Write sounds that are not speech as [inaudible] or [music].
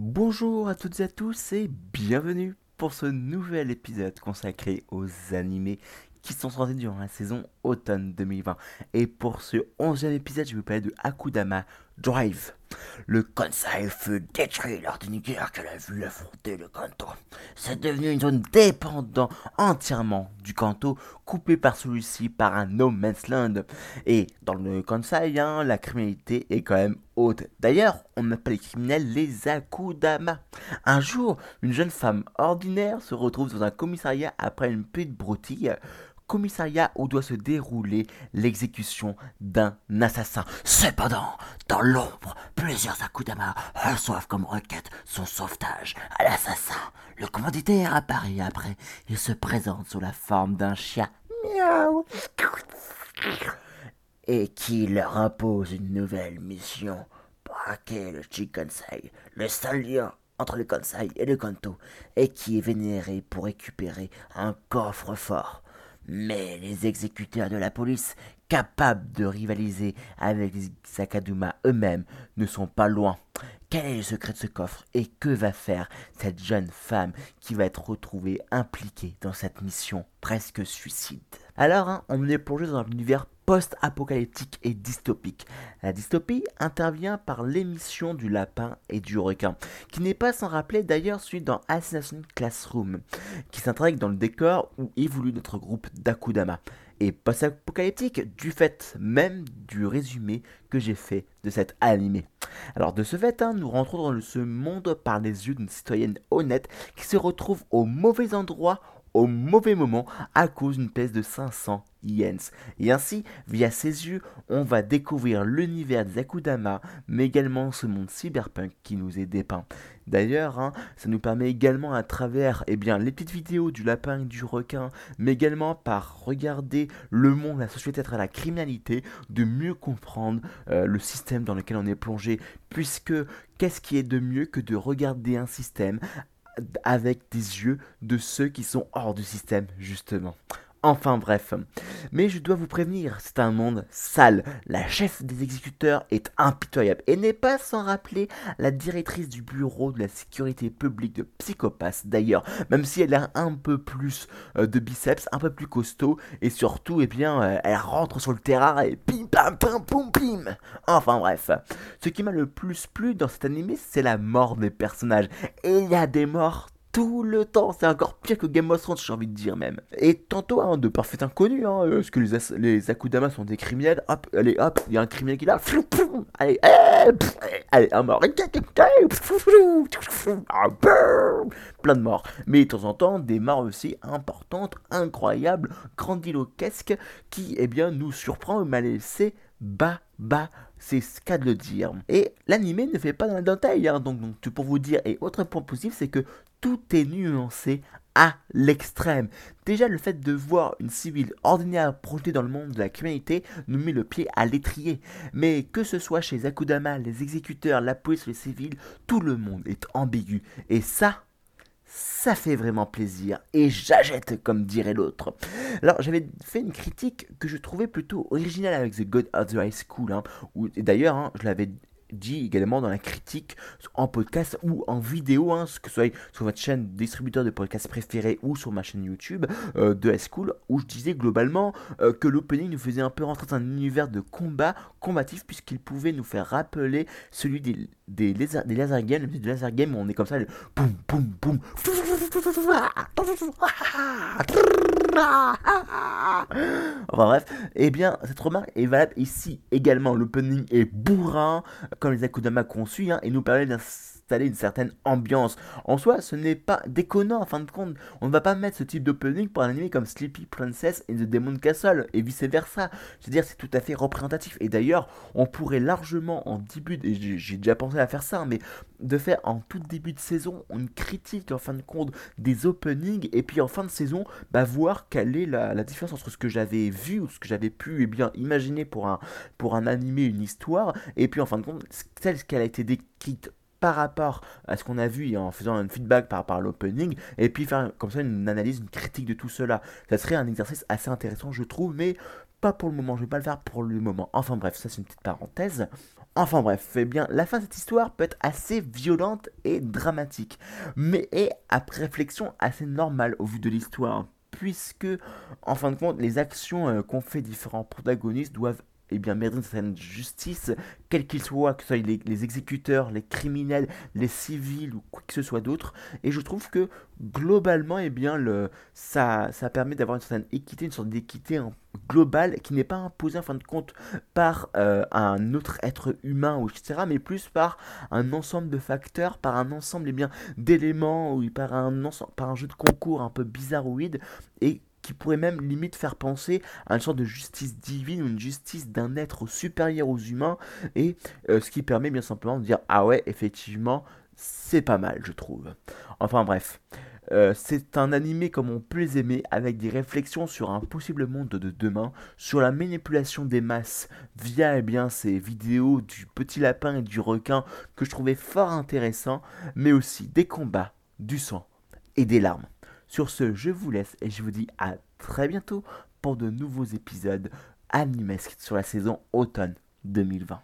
Bonjour à toutes et à tous et bienvenue pour ce nouvel épisode consacré aux animés qui sont sortis durant la saison automne 2020. Et pour ce onzième épisode, je vais vous parler de Akudama Drive. Le Kansai fut détruit lors d'une guerre qu'elle a vu affronter le Kanto. C'est devenu une zone dépendant entièrement du Kanto, coupée par celui-ci par un no man's land. Et dans le Kansai, hein, la criminalité est quand même haute. D'ailleurs, on appelle les criminels les Akudama. Un jour, une jeune femme ordinaire se retrouve dans un commissariat après une petite broutille commissariat où doit se dérouler l'exécution d'un assassin. Cependant, dans l'ombre, plusieurs Akudama reçoivent comme requête son sauvetage à l'assassin. Le commanditaire apparaît après. Il se présente sous la forme d'un chien. Miaou. Et qui leur impose une nouvelle mission. Braquer le Chikansai, le seul lien entre le Kansai et le Kanto, et qui est vénéré pour récupérer un coffre fort. Mais les exécuteurs de la police, capables de rivaliser avec les Sakaduma eux-mêmes, ne sont pas loin. Quel est le secret de ce coffre et que va faire cette jeune femme qui va être retrouvée impliquée dans cette mission presque suicide? Alors, hein, on est plongé dans un univers post-apocalyptique et dystopique. La dystopie intervient par l'émission du lapin et du requin, qui n'est pas sans rappeler d'ailleurs celui dans Assassination Classroom, qui s'intègre dans le décor où évolue notre groupe d'Akudama. Et post-apocalyptique du fait même du résumé que j'ai fait de cet animé. Alors de ce fait, hein, nous rentrons dans ce monde par les yeux d'une citoyenne honnête qui se retrouve au mauvais endroit au mauvais moment à cause d'une pièce de 500 yens. Et ainsi, via ses yeux, on va découvrir l'univers des Akudama, mais également ce monde cyberpunk qui nous est dépeint. D'ailleurs, hein, ça nous permet également à travers eh bien, les petites vidéos du lapin et du requin, mais également par regarder le monde, la société à la criminalité, de mieux comprendre euh, le système dans lequel on est plongé, puisque qu'est-ce qui est de mieux que de regarder un système avec des yeux de ceux qui sont hors du système, justement. Enfin bref. Mais je dois vous prévenir, c'est un monde sale. La chef des exécuteurs est impitoyable et n'est pas sans rappeler la directrice du bureau de la sécurité publique de Psychopath d'ailleurs, même si elle a un peu plus euh, de biceps, un peu plus costaud et surtout, eh bien, euh, elle rentre sur le terrain et pim pam pam pum pim. Enfin bref. Ce qui m'a le plus plu dans cet animé, c'est la mort des personnages. Et il y a des morts tout le temps. C'est encore pire que Game of Thrones, j'ai envie de dire même. Et tantôt, hein, de parfaits inconnus, hein, euh, parce que les, Akudama sont des criminels. Hop, allez, hop, il y a un criminel qui est là. Allez, allez, un mort. Plein de morts. Mais de temps en temps, des morts aussi importantes, incroyables, grandiloquesques, qui, eh bien, nous surprend et m'a laissé bas, bas c'est ce qu'a de le dire. Et l'animé ne fait pas dans la détail, hein, donc, donc pour vous dire, et autre point positif, c'est que tout est nuancé à l'extrême. Déjà, le fait de voir une civile ordinaire projetée dans le monde de la criminalité nous met le pied à l'étrier. Mais que ce soit chez Akudama, les exécuteurs, la police, les civils, tout le monde est ambigu. Et ça, ça fait vraiment plaisir et j'achète comme dirait l'autre. Alors j'avais fait une critique que je trouvais plutôt originale avec The God of the High School, hein, d'ailleurs hein, je l'avais dit également dans la critique en podcast ou en vidéo, hein, que ce soit sur votre chaîne distributeur de podcast préféré ou sur ma chaîne YouTube euh, de High School, où je disais globalement euh, que l'opening nous faisait un peu rentrer dans un univers de combat combatif puisqu'il pouvait nous faire rappeler celui des, laser, des laser games, des laser games où on est comme ça, boum boum boum. [laughs] Enfin bref, eh bien cette remarque est valable ici également. L'opening est bourrin, comme les Akudama conçus, hein, et nous permet d'installer une certaine ambiance. En soi, ce n'est pas déconnant, en fin de compte. On ne va pas mettre ce type d'opening pour un anime comme Sleepy Princess in the Demon Castle, et vice versa. C'est-à-dire, c'est tout à fait représentatif. Et d'ailleurs, on pourrait largement, en début, et j'ai déjà pensé à faire ça, mais de faire en tout début de saison une critique, en fin de compte, des openings, et puis en fin de saison, bah, voir quelle est la, différence entre ce que j'avais vu ou ce que j'avais pu eh bien, imaginer pour un, pour un animé, une histoire, et puis en fin de compte, celle qu'elle a été décrite par rapport à ce qu'on a vu et en faisant un feedback par rapport à l'opening, et puis faire comme ça une analyse, une critique de tout cela. Ça serait un exercice assez intéressant, je trouve, mais pas pour le moment, je vais pas le faire pour le moment. Enfin bref, ça c'est une petite parenthèse. Enfin bref, eh bien, la fin de cette histoire peut être assez violente et dramatique, mais est, après réflexion, assez normale au vu de l'histoire, puisque, en fin de compte, les actions euh, qu'ont fait différents protagonistes doivent eh bien, mériter une certaine justice, quel qu'il soit, que ce soit les, exécuteurs, les criminels, les civils ou quoi que ce soit d'autre. Et je trouve que globalement, eh bien, le, ça, ça permet d'avoir une certaine équité, une sorte d'équité globale qui n'est pas imposée en fin de compte par euh, un autre être humain, etc., mais plus par un ensemble de facteurs, par un ensemble eh bien, d'éléments, par un, par un jeu de concours un peu bizarroïde, et qui pourrait même limite faire penser à une sorte de justice divine ou une justice d'un être supérieur aux humains, et euh, ce qui permet bien simplement de dire ah ouais effectivement c'est pas mal je trouve. Enfin bref. Euh, c'est un animé comme on peut les aimer, avec des réflexions sur un possible monde de demain, sur la manipulation des masses via eh bien, ces vidéos du petit lapin et du requin que je trouvais fort intéressant, mais aussi des combats, du sang et des larmes. Sur ce, je vous laisse et je vous dis à très bientôt pour de nouveaux épisodes animesques sur la saison automne 2020.